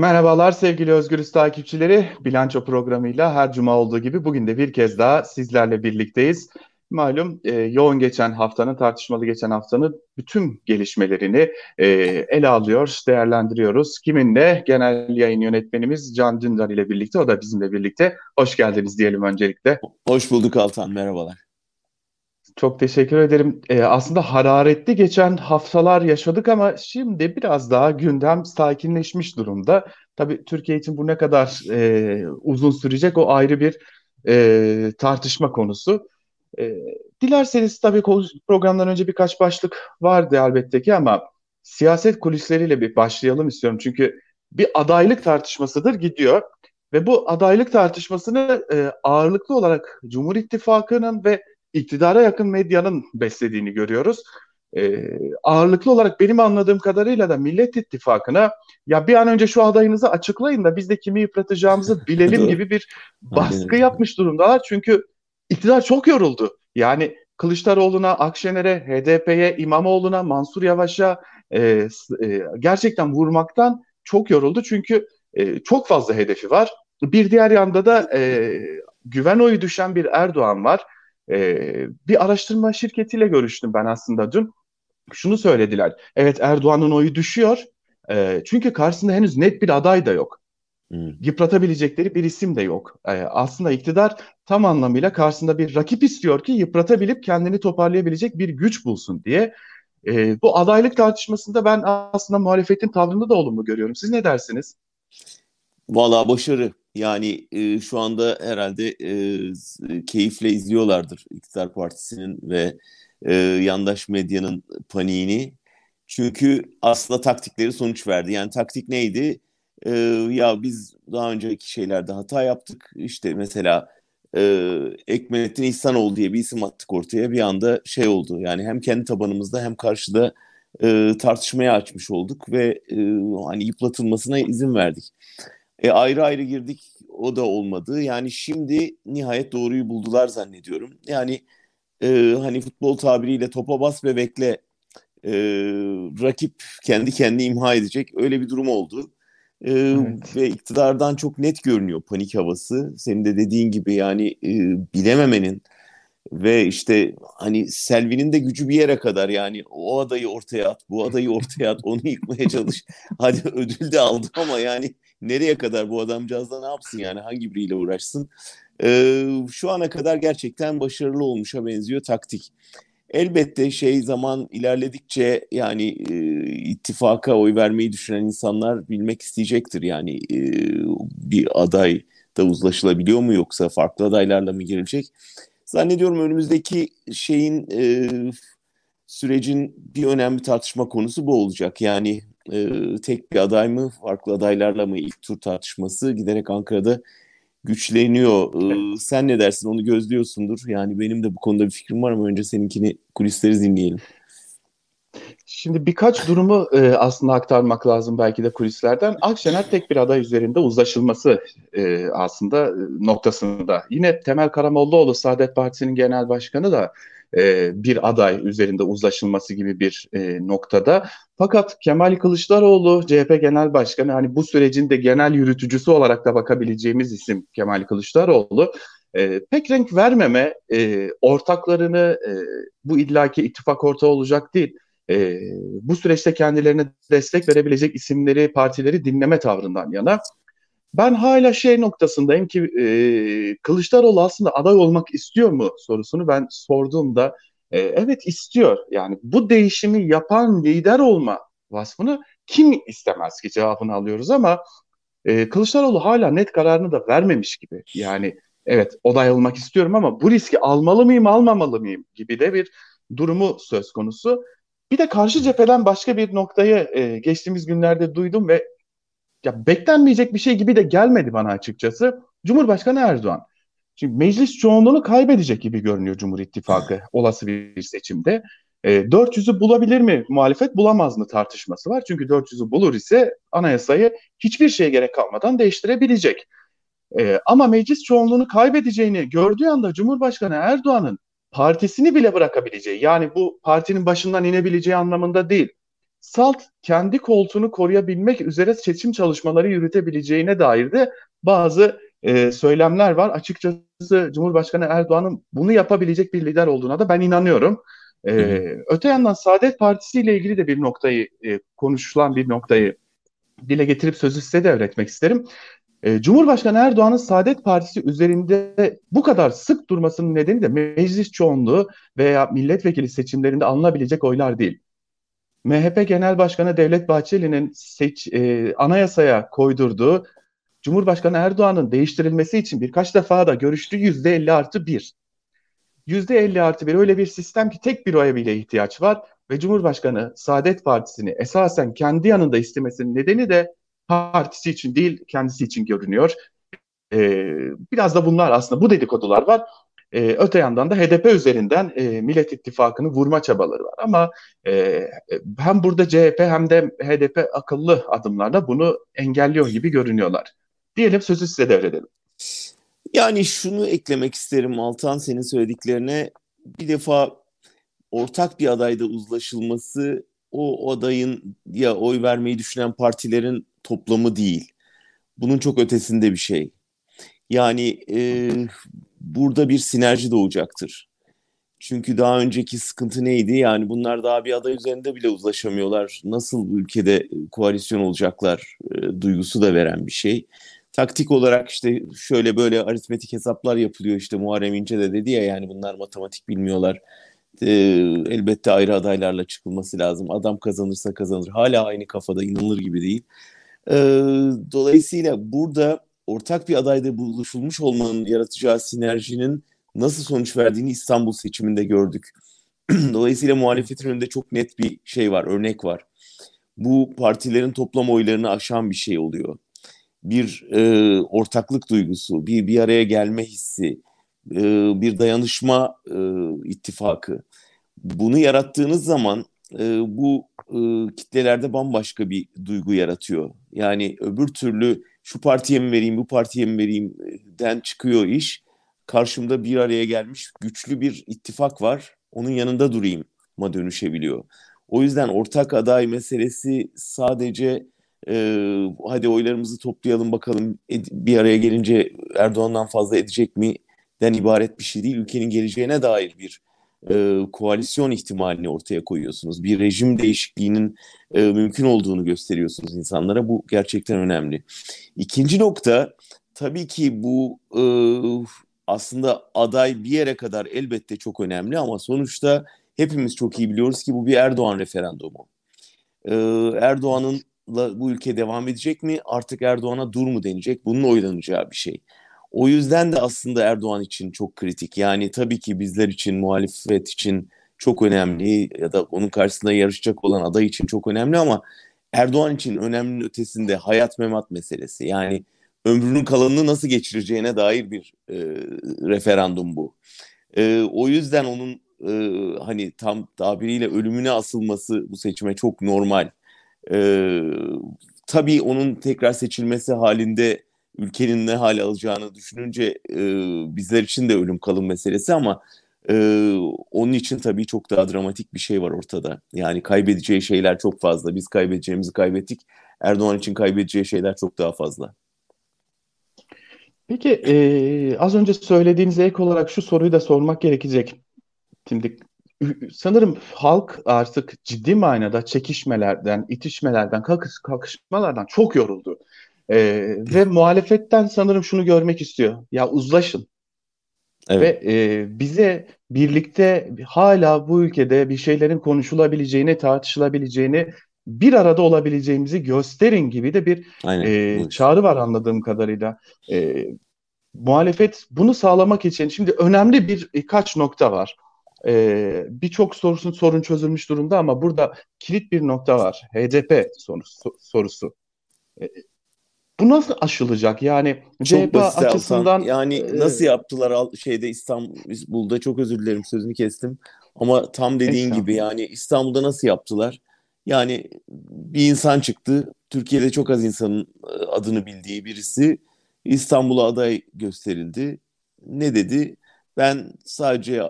Merhabalar sevgili Özgürüz takipçileri. Bilanço programıyla her cuma olduğu gibi bugün de bir kez daha sizlerle birlikteyiz. Malum e, yoğun geçen haftanın, tartışmalı geçen haftanın bütün gelişmelerini e, ele alıyor, değerlendiriyoruz. Kiminle? Genel yayın yönetmenimiz Can Dündar ile birlikte, o da bizimle birlikte. Hoş geldiniz diyelim öncelikle. Hoş bulduk Altan, merhabalar. Çok teşekkür ederim. Ee, aslında hararetli geçen haftalar yaşadık ama şimdi biraz daha gündem sakinleşmiş durumda. Tabii Türkiye için bu ne kadar e, uzun sürecek o ayrı bir e, tartışma konusu. E, dilerseniz tabii programdan önce birkaç başlık vardı elbette ki ama siyaset kulisleriyle bir başlayalım istiyorum. Çünkü bir adaylık tartışmasıdır gidiyor ve bu adaylık tartışmasını e, ağırlıklı olarak Cumhur İttifakı'nın ve iktidara yakın medyanın beslediğini görüyoruz. E, ağırlıklı olarak benim anladığım kadarıyla da Millet İttifakı'na ya bir an önce şu adayınızı açıklayın da biz de kimi yıpratacağımızı bilelim gibi bir baskı yapmış durumdalar. Çünkü iktidar çok yoruldu. Yani Kılıçdaroğlu'na, Akşener'e, HDP'ye, İmamoğlu'na, Mansur Yavaş'a e, e, gerçekten vurmaktan çok yoruldu. Çünkü e, çok fazla hedefi var. Bir diğer yanda da e, güven oyu düşen bir Erdoğan var. Ee, bir araştırma şirketiyle görüştüm ben aslında dün. Şunu söylediler. Evet Erdoğan'ın oyu düşüyor. E, çünkü karşısında henüz net bir aday da yok. Hmm. Yıpratabilecekleri bir isim de yok. E, aslında iktidar tam anlamıyla karşısında bir rakip istiyor ki yıpratabilip kendini toparlayabilecek bir güç bulsun diye. E, bu adaylık tartışmasında ben aslında muhalefetin tavrını da olumlu görüyorum. Siz ne dersiniz? Valla başarı. Yani e, şu anda herhalde e, keyifle izliyorlardır İktidar Partisi'nin ve e, yandaş medyanın paniğini. Çünkü aslında taktikleri sonuç verdi. Yani taktik neydi? E, ya biz daha önceki şeylerde hata yaptık. İşte mesela e, Ekmelettin İhsanoğlu diye bir isim attık ortaya. Bir anda şey oldu. Yani hem kendi tabanımızda hem karşıda e, tartışmaya açmış olduk ve e, hani yıpratılmasına izin verdik. E, ayrı ayrı girdik o da olmadı. Yani şimdi nihayet doğruyu buldular zannediyorum. Yani e, hani futbol tabiriyle topa bas ve bekle e, rakip kendi kendini imha edecek öyle bir durum oldu. E, evet. Ve iktidardan çok net görünüyor panik havası. Senin de dediğin gibi yani e, bilememenin ve işte hani Selvi'nin de gücü bir yere kadar yani o adayı ortaya at, bu adayı ortaya at, onu yıkmaya çalış. Hadi ödül de aldı ama yani nereye kadar bu adamcağız da ne yapsın yani hangi biriyle uğraşsın. Ee, şu ana kadar gerçekten başarılı olmuşa benziyor taktik. Elbette şey zaman ilerledikçe yani e, ittifaka oy vermeyi düşünen insanlar bilmek isteyecektir. Yani e, bir aday da uzlaşılabiliyor mu yoksa farklı adaylarla mı girilecek? Zannediyorum önümüzdeki şeyin e, sürecin bir önemli tartışma konusu bu olacak. Yani e, tek bir aday mı, farklı adaylarla mı ilk tur tartışması giderek Ankara'da güçleniyor. E, sen ne dersin? Onu gözlüyorsundur. Yani benim de bu konuda bir fikrim var ama önce seninkini kulisleri dinleyelim. Şimdi birkaç durumu e, aslında aktarmak lazım belki de kulislerden. Akşener tek bir aday üzerinde uzlaşılması e, aslında e, noktasında. Yine Temel Karamollaoğlu Saadet Partisi'nin genel başkanı da e, bir aday üzerinde uzlaşılması gibi bir e, noktada. Fakat Kemal Kılıçdaroğlu CHP Genel Başkanı hani bu sürecin de genel yürütücüsü olarak da bakabileceğimiz isim Kemal Kılıçdaroğlu e, pek renk vermeme ortaklarını bu illaki ittifak ortağı olacak değil. E, bu süreçte kendilerine destek verebilecek isimleri, partileri dinleme tavrından yana. Ben hala şey noktasındayım ki e, Kılıçdaroğlu aslında aday olmak istiyor mu sorusunu ben sorduğumda e, evet istiyor. Yani bu değişimi yapan lider olma vasfını kim istemez ki cevabını alıyoruz ama e, Kılıçdaroğlu hala net kararını da vermemiş gibi. Yani evet aday olmak istiyorum ama bu riski almalı mıyım almamalı mıyım gibi de bir durumu söz konusu. Bir de karşı cepheden başka bir noktayı e, geçtiğimiz günlerde duydum ve ya beklenmeyecek bir şey gibi de gelmedi bana açıkçası. Cumhurbaşkanı Erdoğan. Şimdi meclis çoğunluğunu kaybedecek gibi görünüyor Cumhur İttifakı olası bir seçimde. E, 400'ü bulabilir mi muhalefet bulamaz mı tartışması var. Çünkü 400'ü bulur ise anayasayı hiçbir şeye gerek kalmadan değiştirebilecek. E, ama meclis çoğunluğunu kaybedeceğini gördüğü anda Cumhurbaşkanı Erdoğan'ın partisini bile bırakabileceği yani bu partinin başından inebileceği anlamında değil salt kendi koltuğunu koruyabilmek üzere seçim çalışmaları yürütebileceğine dair de bazı e, söylemler var. Açıkçası Cumhurbaşkanı Erdoğan'ın bunu yapabilecek bir lider olduğuna da ben inanıyorum. E, öte yandan Saadet Partisi ile ilgili de bir noktayı e, konuşulan bir noktayı dile getirip sözü size devretmek isterim. E, Cumhurbaşkanı Erdoğan'ın Saadet Partisi üzerinde bu kadar sık durmasının nedeni de meclis çoğunluğu veya milletvekili seçimlerinde alınabilecek oylar değil. MHP Genel Başkanı Devlet Bahçeli'nin seç, e, anayasaya koydurduğu Cumhurbaşkanı Erdoğan'ın değiştirilmesi için birkaç defa da görüştü yüzde elli artı bir. Yüzde elli artı bir öyle bir sistem ki tek bir oya bile ihtiyaç var ve Cumhurbaşkanı Saadet Partisi'ni esasen kendi yanında istemesinin nedeni de partisi için değil kendisi için görünüyor. Ee, biraz da bunlar aslında bu dedikodular var. Ee, öte yandan da HDP üzerinden e, Millet İttifakı'nı vurma çabaları var. Ama e, hem burada CHP hem de HDP akıllı adımlarla bunu engelliyor gibi görünüyorlar. Diyelim sözü size devredelim. Yani şunu eklemek isterim Altan senin söylediklerine. Bir defa ortak bir adayda uzlaşılması o adayın ya oy vermeyi düşünen partilerin toplamı değil. Bunun çok ötesinde bir şey. Yani e, burada bir sinerji doğacaktır. Çünkü daha önceki sıkıntı neydi? Yani bunlar daha bir aday üzerinde bile uzlaşamıyorlar. Nasıl ülkede koalisyon olacaklar e, duygusu da veren bir şey. Taktik olarak işte şöyle böyle aritmetik hesaplar yapılıyor. İşte Muharrem İnce de dedi ya yani bunlar matematik bilmiyorlar. E, elbette ayrı adaylarla çıkılması lazım. Adam kazanırsa kazanır. Hala aynı kafada inanılır gibi değil. E, dolayısıyla burada ortak bir adayda buluşulmuş olmanın yaratacağı sinerjinin nasıl sonuç verdiğini İstanbul seçiminde gördük. Dolayısıyla muhalefetin önünde çok net bir şey var, örnek var. Bu partilerin toplam oylarını aşan bir şey oluyor. Bir e, ortaklık duygusu, bir bir araya gelme hissi, e, bir dayanışma e, ittifakı. Bunu yarattığınız zaman e, bu e, kitlelerde bambaşka bir duygu yaratıyor. Yani öbür türlü şu partiye mi vereyim, bu partiye mi vereyim den çıkıyor iş. Karşımda bir araya gelmiş güçlü bir ittifak var. Onun yanında durayım ma dönüşebiliyor. O yüzden ortak aday meselesi sadece e, hadi oylarımızı toplayalım bakalım bir araya gelince Erdoğan'dan fazla edecek mi den ibaret bir şey değil. Ülkenin geleceğine dair bir e, koalisyon ihtimalini ortaya koyuyorsunuz. Bir rejim değişikliğinin e, mümkün olduğunu gösteriyorsunuz insanlara. Bu gerçekten önemli. İkinci nokta tabii ki bu e, aslında aday bir yere kadar elbette çok önemli ama sonuçta hepimiz çok iyi biliyoruz ki bu bir Erdoğan referandumu. E, Erdoğan'ın bu ülke devam edecek mi? Artık Erdoğan'a dur mu denecek? Bunun oylanacağı bir şey. O yüzden de aslında Erdoğan için çok kritik. Yani tabii ki bizler için, muhalefet için çok önemli ya da onun karşısında yarışacak olan aday için çok önemli ama Erdoğan için önemli ötesinde hayat memat meselesi. Yani ömrünün kalanını nasıl geçireceğine dair bir e, referandum bu. E, o yüzden onun e, hani tam tabiriyle ölümüne asılması bu seçime çok normal. E, tabii onun tekrar seçilmesi halinde ülkenin ne hale alacağını düşününce e, bizler için de ölüm kalım meselesi ama e, onun için tabii çok daha dramatik bir şey var ortada. Yani kaybedeceği şeyler çok fazla. Biz kaybedeceğimizi kaybettik. Erdoğan için kaybedeceği şeyler çok daha fazla. Peki e, az önce söylediğinize ek olarak şu soruyu da sormak gerekecek. Şimdi sanırım halk artık ciddi manada çekişmelerden, itişmelerden, kalkış, kalkışmalardan çok yoruldu. Ee, ve muhalefetten sanırım şunu görmek istiyor. Ya uzlaşın. Evet. Ve e, bize birlikte hala bu ülkede bir şeylerin konuşulabileceğini, tartışılabileceğini, bir arada olabileceğimizi gösterin gibi de bir e, çağrı var anladığım kadarıyla. E, muhalefet bunu sağlamak için şimdi önemli bir birkaç nokta var. E, Birçok sorusun sorun çözülmüş durumda ama burada kilit bir nokta var. HDP sorusu. sorusu. E, bu nasıl aşılacak? Yani çok CHP açısından Altan. yani nasıl yaptılar şeyde İstanbul'da çok özür dilerim sözünü kestim. Ama tam dediğin gibi yani İstanbul'da nasıl yaptılar? Yani bir insan çıktı. Türkiye'de çok az insanın adını bildiği birisi İstanbul'a aday gösterildi. Ne dedi? Ben sadece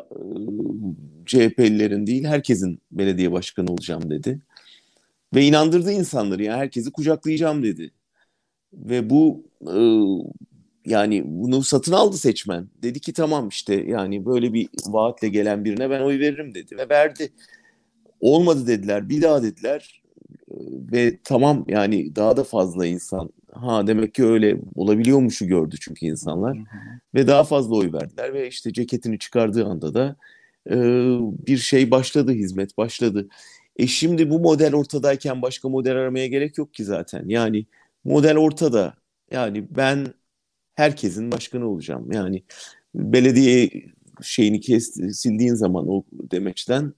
CHP'lilerin değil herkesin belediye başkanı olacağım dedi. Ve inandırdı insanları. Yani herkesi kucaklayacağım dedi. Ve bu e, yani bunu satın aldı seçmen. Dedi ki tamam işte yani böyle bir vaatle gelen birine ben oy veririm dedi ve verdi. Olmadı dediler, bir daha dediler ve tamam yani daha da fazla insan ha demek ki öyle olabiliyormuşu gördü çünkü insanlar ve daha fazla oy verdiler ve işte ceketini çıkardığı anda da e, bir şey başladı hizmet başladı. E şimdi bu model ortadayken başka model aramaya gerek yok ki zaten yani model ortada yani ben herkesin başkanı olacağım yani belediye şeyini kes, sildiğin zaman o demeçten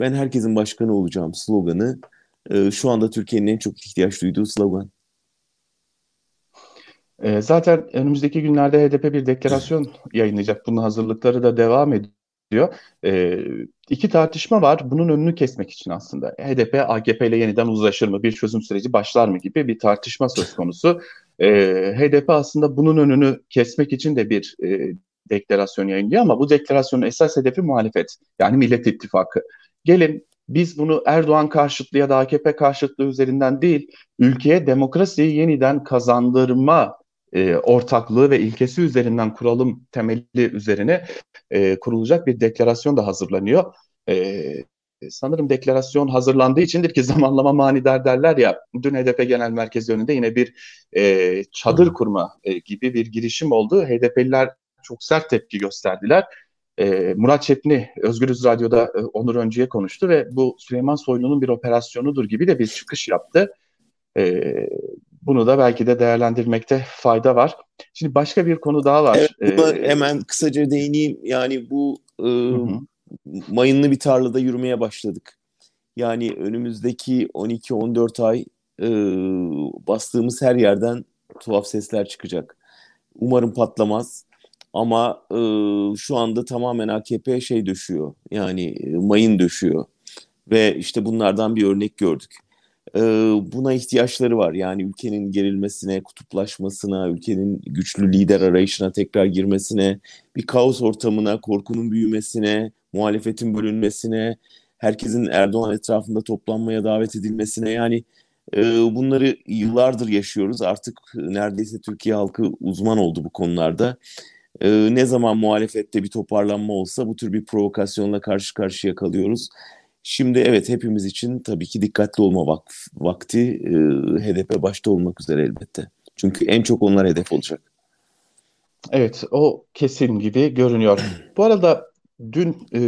ben herkesin başkanı olacağım sloganı e, şu anda Türkiye'nin en çok ihtiyaç duyduğu slogan. E, zaten önümüzdeki günlerde HDP bir deklarasyon yayınlayacak. Bunun hazırlıkları da devam ediyor. E, iki tartışma var. Bunun önünü kesmek için aslında. HDP AKP ile yeniden uzlaşır mı? Bir çözüm süreci başlar mı gibi bir tartışma söz konusu. E, HDP aslında bunun önünü kesmek için de bir e, deklarasyon yayınlıyor ama bu deklarasyonun esas hedefi muhalefet. Yani Millet İttifakı. Gelin biz bunu Erdoğan karşıtlığı ya da AKP karşıtlığı üzerinden değil, ülkeye demokrasiyi yeniden kazandırma e, ortaklığı ve ilkesi üzerinden kuralım temeli üzerine e, kurulacak bir deklarasyon da hazırlanıyor. E, sanırım deklarasyon hazırlandığı içindir ki zamanlama manidar derler ya. Dün HDP Genel Merkezi önünde yine bir e, çadır kurma e, gibi bir girişim oldu. HDP'liler çok sert tepki gösterdiler. E, Murat Çepni Özgürüz Radyo'da e, Onur Öncü'ye konuştu ve bu Süleyman Soylu'nun bir operasyonudur gibi de bir çıkış yaptı. E, bunu da belki de değerlendirmekte fayda var. Şimdi başka bir konu daha var. Evet, buna ee, hemen kısaca değineyim. Yani bu e, mayınlı bir tarlada yürümeye başladık. Yani önümüzdeki 12-14 ay e, bastığımız her yerden tuhaf sesler çıkacak. Umarım patlamaz. Ama e, şu anda tamamen AKP şey döşüyor. Yani e, mayın döşüyor. Ve işte bunlardan bir örnek gördük. Buna ihtiyaçları var. Yani ülkenin gerilmesine, kutuplaşmasına, ülkenin güçlü lider arayışına tekrar girmesine, bir kaos ortamına, korkunun büyümesine, muhalefetin bölünmesine, herkesin Erdoğan etrafında toplanmaya davet edilmesine yani e, bunları yıllardır yaşıyoruz. Artık neredeyse Türkiye halkı uzman oldu bu konularda e, ne zaman muhalefette bir toparlanma olsa bu tür bir provokasyonla karşı karşıya kalıyoruz. Şimdi evet hepimiz için tabii ki dikkatli olma vak vakti e, HDP başta olmak üzere elbette. Çünkü en çok onlar hedef olacak. Evet o kesin gibi görünüyor. Bu arada dün e,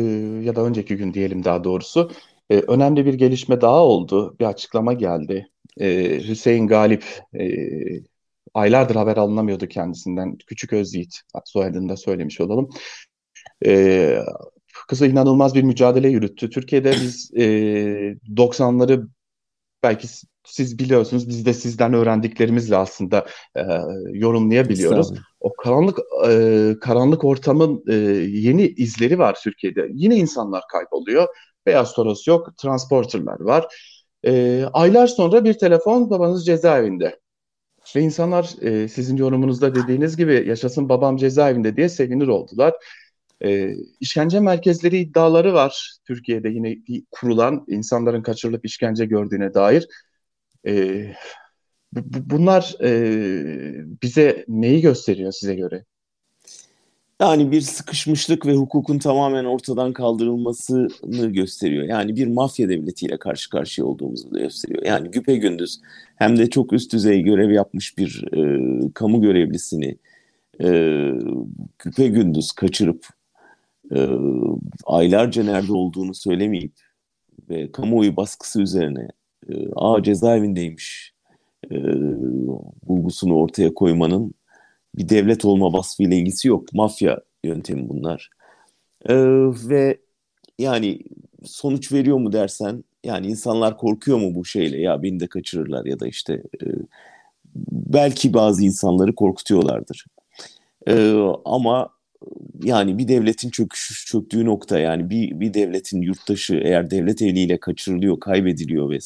ya da önceki gün diyelim daha doğrusu e, önemli bir gelişme daha oldu. Bir açıklama geldi. E, Hüseyin Galip e, aylardır haber alınamıyordu kendisinden. Küçük Özyiğit soyadını da söylemiş olalım. Ee, kızı inanılmaz bir mücadele yürüttü. Türkiye'de biz e, 90'ları belki siz biliyorsunuz biz de sizden öğrendiklerimizle aslında e, yorumlayabiliyoruz. O karanlık e, karanlık ortamın e, yeni izleri var Türkiye'de. Yine insanlar kayboluyor. Beyaz Toros yok, transporterlar var. E, aylar sonra bir telefon babanız cezaevinde. Ve insanlar e, sizin yorumunuzda dediğiniz gibi yaşasın babam cezaevinde diye sevinir oldular. E, işkence merkezleri iddiaları var Türkiye'de yine kurulan insanların kaçırılıp işkence gördüğüne dair. E, bu, bunlar e, bize neyi gösteriyor size göre? Yani bir sıkışmışlık ve hukukun tamamen ortadan kaldırılmasını gösteriyor. Yani bir mafya devletiyle karşı karşıya olduğumuzu da gösteriyor. Yani güpe gündüz hem de çok üst düzey görev yapmış bir e, kamu görevlisini e, güpe gündüz kaçırıp e, aylarca nerede olduğunu söylemeyip ve kamuoyu baskısı üzerine e, aa cezaevindeymiş e, bulgusunu ortaya koymanın bir devlet olma vasfıyla ilgisi yok. Mafya yöntemi bunlar. Ee, ve yani sonuç veriyor mu dersen yani insanlar korkuyor mu bu şeyle ya beni de kaçırırlar ya da işte e, belki bazı insanları korkutuyorlardır. E, ama yani bir devletin çöküş, çöktüğü nokta yani bir, bir devletin yurttaşı eğer devlet eliyle kaçırılıyor, kaybediliyor ve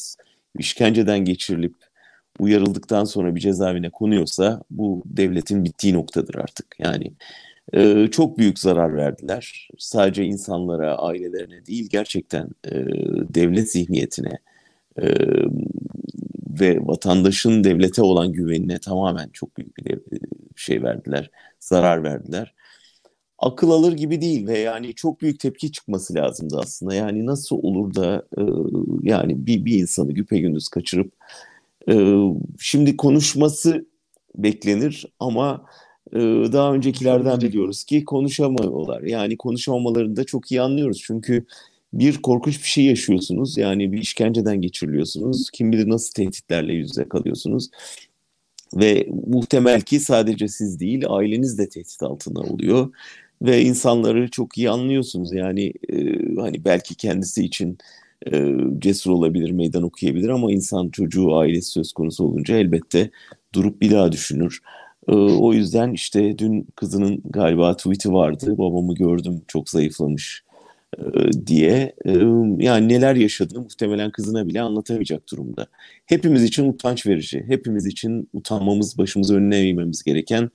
işkenceden geçirilip uyarıldıktan sonra bir cezaevine konuyorsa bu devletin bittiği noktadır artık. Yani e, çok büyük zarar verdiler. Sadece insanlara, ailelerine değil gerçekten e, devlet zihniyetine, e, ve vatandaşın devlete olan güvenine tamamen çok büyük bir şey verdiler, zarar verdiler. Akıl alır gibi değil ve yani çok büyük tepki çıkması lazımdı aslında. Yani nasıl olur da e, yani bir, bir insanı güpegündüz kaçırıp e, şimdi konuşması beklenir ama e, daha öncekilerden biliyoruz ki konuşamıyorlar. Yani konuşamamalarını da çok iyi anlıyoruz. Çünkü bir korkunç bir şey yaşıyorsunuz. Yani bir işkenceden geçiriliyorsunuz. Kim bilir nasıl tehditlerle yüzde kalıyorsunuz. Ve muhtemel ki sadece siz değil aileniz de tehdit altında oluyor. Ve insanları çok iyi anlıyorsunuz. Yani e, hani belki kendisi için e, cesur olabilir, meydan okuyabilir ama insan çocuğu, ailesi söz konusu olunca elbette durup bir daha düşünür. E, o yüzden işte dün kızının galiba tweet'i vardı. Babamı gördüm çok zayıflamış e, diye e, yani neler yaşadığını muhtemelen kızına bile anlatamayacak durumda. Hepimiz için utanç verici, hepimiz için utanmamız, başımızı önüne eğmemiz gereken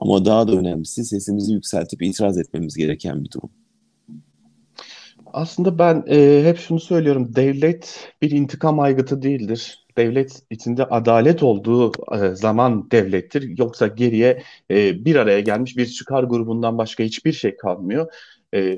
ama daha da önemlisi sesimizi yükseltip itiraz etmemiz gereken bir durum. Aslında ben e, hep şunu söylüyorum. Devlet bir intikam aygıtı değildir. Devlet içinde adalet olduğu e, zaman devlettir. Yoksa geriye e, bir araya gelmiş bir çıkar grubundan başka hiçbir şey kalmıyor. E,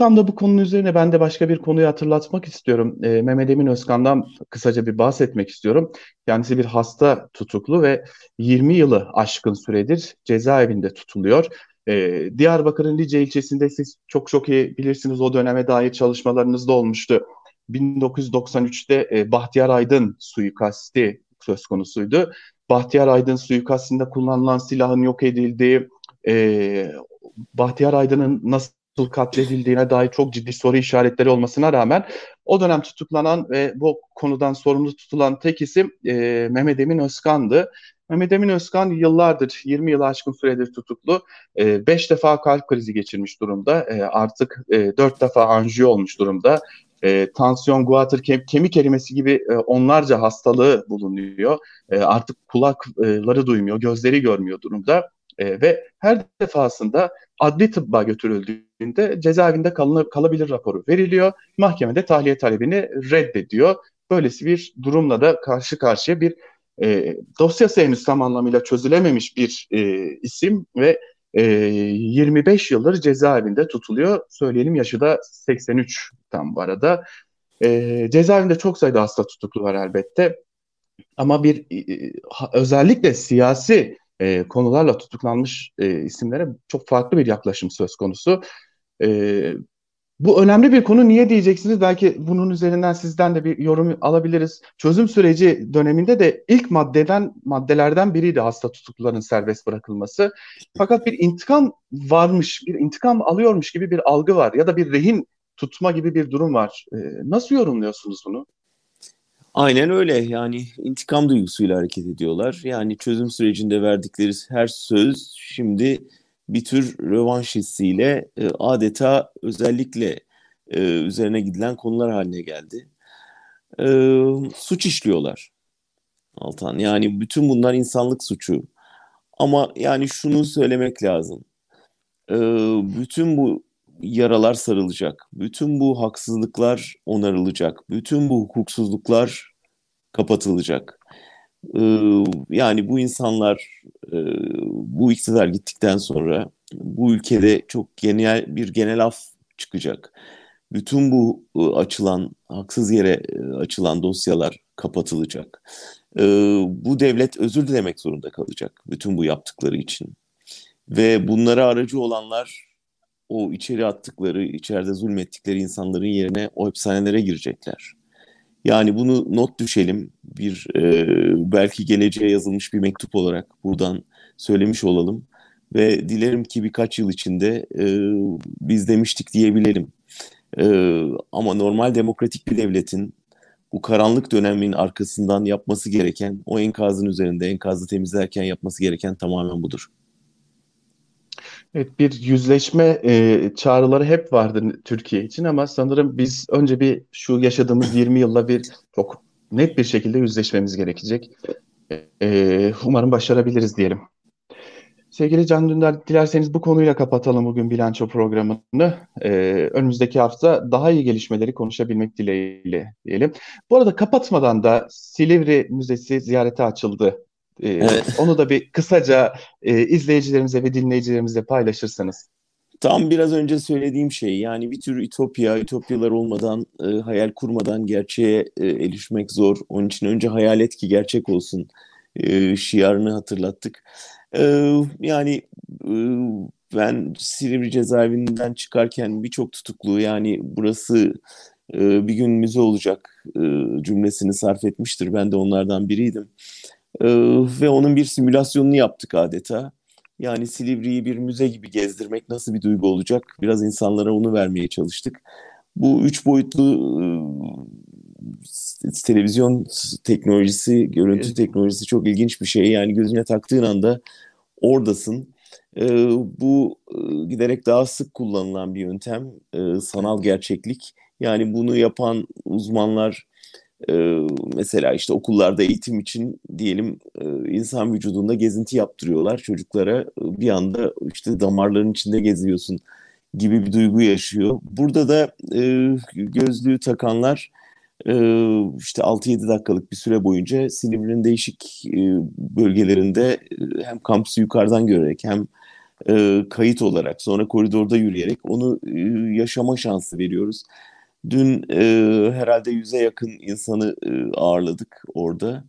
tam da bu konunun üzerine ben de başka bir konuyu hatırlatmak istiyorum. E, Mehmet Emin Özkan'dan kısaca bir bahsetmek istiyorum. Kendisi bir hasta tutuklu ve 20 yılı aşkın süredir cezaevinde tutuluyor. E, Diyarbakır'ın Lice ilçesinde siz çok çok iyi bilirsiniz o döneme dair çalışmalarınız da olmuştu. 1993'te e, Bahtiyar Aydın suikasti söz konusuydu. Bahtiyar Aydın suikastinde kullanılan silahın yok edildiği, e, Bahtiyar Aydın'ın nasıl katledildiğine dair çok ciddi soru işaretleri olmasına rağmen o dönem tutuklanan ve bu konudan sorumlu tutulan tek isim e, Mehmet Emin Özkan'dı. Mehmet Emin Özkan yıllardır, 20 yıl aşkın süredir tutuklu. 5 e, defa kalp krizi geçirmiş durumda. E, artık e, 4 defa anjiyo olmuş durumda. E, tansiyon, guatr, kem, kemik erimesi gibi e, onlarca hastalığı bulunuyor. E, artık kulakları duymuyor, gözleri görmüyor durumda. E, ve her defasında adli tıbba götürüldüğünde cezaevinde kalınır, kalabilir raporu veriliyor. Mahkemede tahliye talebini reddediyor. Böylesi bir durumla da karşı karşıya bir e, dosyası henüz tam anlamıyla çözülememiş bir e, isim ve e, 25 yıldır cezaevinde tutuluyor. Söyleyelim yaşı da 83 tam bu arada. E, cezaevinde çok sayıda hasta tutuklu var elbette. Ama bir e, özellikle siyasi e, konularla tutuklanmış e, isimlere çok farklı bir yaklaşım söz konusu. E, bu önemli bir konu niye diyeceksiniz? Belki bunun üzerinden sizden de bir yorum alabiliriz. Çözüm süreci döneminde de ilk maddeden maddelerden biriydi hasta tutukluların serbest bırakılması. Fakat bir intikam varmış, bir intikam alıyormuş gibi bir algı var ya da bir rehin tutma gibi bir durum var. Ee, nasıl yorumluyorsunuz bunu? Aynen öyle yani intikam duygusuyla hareket ediyorlar. Yani çözüm sürecinde verdikleri her söz şimdi bir tür rövanş hissiyle e, adeta özellikle e, üzerine gidilen konular haline geldi. E, suç işliyorlar Altan. Yani bütün bunlar insanlık suçu. Ama yani şunu söylemek lazım. E, bütün bu yaralar sarılacak. Bütün bu haksızlıklar onarılacak. Bütün bu hukuksuzluklar kapatılacak. Ee, yani bu insanlar e, bu iktidar gittikten sonra bu ülkede çok genel bir genel af çıkacak. Bütün bu e, açılan haksız yere e, açılan dosyalar kapatılacak. Bu devlet özür dilemek zorunda kalacak bütün bu yaptıkları için. Ve bunlara aracı olanlar o içeri attıkları, içeride zulmettikleri insanların yerine o hapishanelere girecekler. Yani bunu not düşelim. Bir e, belki geleceğe yazılmış bir mektup olarak buradan söylemiş olalım. Ve dilerim ki birkaç yıl içinde e, biz demiştik diyebilelim. E, ama normal demokratik bir devletin bu karanlık dönemin arkasından yapması gereken, o enkazın üzerinde enkazı temizlerken yapması gereken tamamen budur. Evet, bir yüzleşme e, çağrıları hep vardı Türkiye için ama sanırım biz önce bir şu yaşadığımız 20 yılla bir çok net bir şekilde yüzleşmemiz gerekecek. E, umarım başarabiliriz diyelim. Sevgili Can Dündar, dilerseniz bu konuyla kapatalım bugün bilanço programını. Ee, önümüzdeki hafta daha iyi gelişmeleri konuşabilmek dileğiyle diyelim. Bu arada kapatmadan da Silivri Müzesi ziyarete açıldı. Ee, evet. Onu da bir kısaca e, izleyicilerimize ve dinleyicilerimize paylaşırsanız. Tam biraz önce söylediğim şey yani bir tür ütopya, ütopyalar olmadan, e, hayal kurmadan gerçeğe e, erişmek zor. Onun için önce hayal et ki gerçek olsun e, şiarını hatırlattık. E, yani e, ben Silivri cezaevinden çıkarken birçok tutuklu yani burası e, bir gün müze olacak e, cümlesini sarf etmiştir. Ben de onlardan biriydim. E, ve onun bir simülasyonunu yaptık adeta. Yani Silivri'yi bir müze gibi gezdirmek nasıl bir duygu olacak? Biraz insanlara onu vermeye çalıştık. Bu üç boyutlu e, televizyon teknolojisi, görüntü teknolojisi çok ilginç bir şey. Yani gözüne taktığın anda oradasın. E, bu e, giderek daha sık kullanılan bir yöntem, e, sanal gerçeklik. Yani bunu yapan uzmanlar mesela işte okullarda eğitim için diyelim insan vücudunda gezinti yaptırıyorlar çocuklara. Bir anda işte damarların içinde geziyorsun gibi bir duygu yaşıyor. Burada da gözlüğü takanlar işte 6-7 dakikalık bir süre boyunca Silivri'nin değişik bölgelerinde hem kampüsü yukarıdan görerek hem kayıt olarak sonra koridorda yürüyerek onu yaşama şansı veriyoruz. Dün e, herhalde yüze yakın insanı e, ağırladık orada.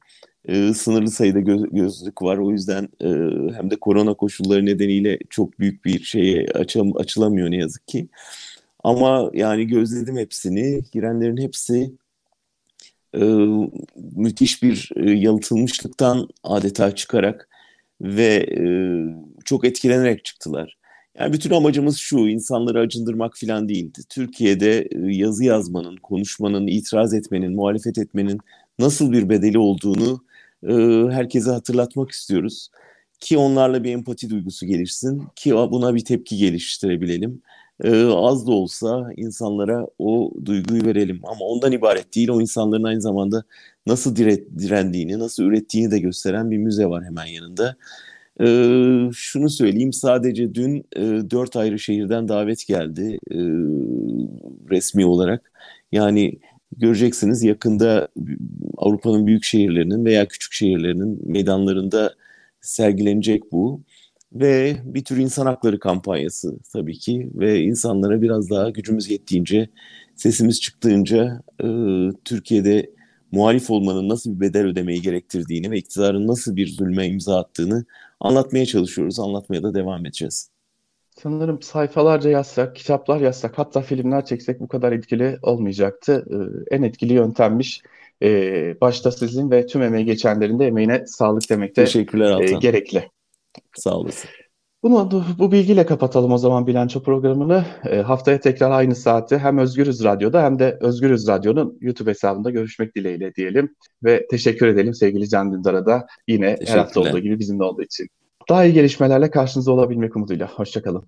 E, sınırlı sayıda göz, gözlük var. O yüzden e, hem de korona koşulları nedeniyle çok büyük bir şeye açam, açılamıyor ne yazık ki. Ama yani gözledim hepsini. Girenlerin hepsi e, müthiş bir e, yalıtılmışlıktan adeta çıkarak ve e, çok etkilenerek çıktılar. Yani bütün amacımız şu, insanları acındırmak falan değildi. Türkiye'de e, yazı yazmanın, konuşmanın, itiraz etmenin, muhalefet etmenin nasıl bir bedeli olduğunu e, herkese hatırlatmak istiyoruz. Ki onlarla bir empati duygusu gelişsin, ki buna bir tepki geliştirebilelim. E, az da olsa insanlara o duyguyu verelim. Ama ondan ibaret değil, o insanların aynı zamanda nasıl direndiğini, nasıl ürettiğini de gösteren bir müze var hemen yanında. Ee, şunu söyleyeyim sadece dün e, dört ayrı şehirden davet geldi e, resmi olarak. Yani göreceksiniz yakında Avrupa'nın büyük şehirlerinin veya küçük şehirlerinin meydanlarında sergilenecek bu. Ve bir tür insan hakları kampanyası tabii ki ve insanlara biraz daha gücümüz yettiğince, sesimiz çıktığınca e, Türkiye'de muhalif olmanın nasıl bir bedel ödemeyi gerektirdiğini ve iktidarın nasıl bir zulme imza attığını anlatmaya çalışıyoruz. Anlatmaya da devam edeceğiz. Sanırım sayfalarca yazsak, kitaplar yazsak, hatta filmler çeksek bu kadar etkili olmayacaktı. Ee, en etkili yöntemmiş. Ee, başta sizin ve tüm emeği geçenlerin de emeğine sağlık demekte Teşekkürler Altan. E, gerekli. Sağ olasın. Bunu bu bilgiyle kapatalım o zaman bilanço programını. E, haftaya tekrar aynı saatte hem Özgürüz Radyo'da hem de Özgürüz Radyo'nun YouTube hesabında görüşmek dileğiyle diyelim. Ve teşekkür edelim sevgili Can Dündar'a da yine her hafta olduğu gibi bizimle olduğu için. Daha iyi gelişmelerle karşınızda olabilmek umuduyla. Hoşçakalın.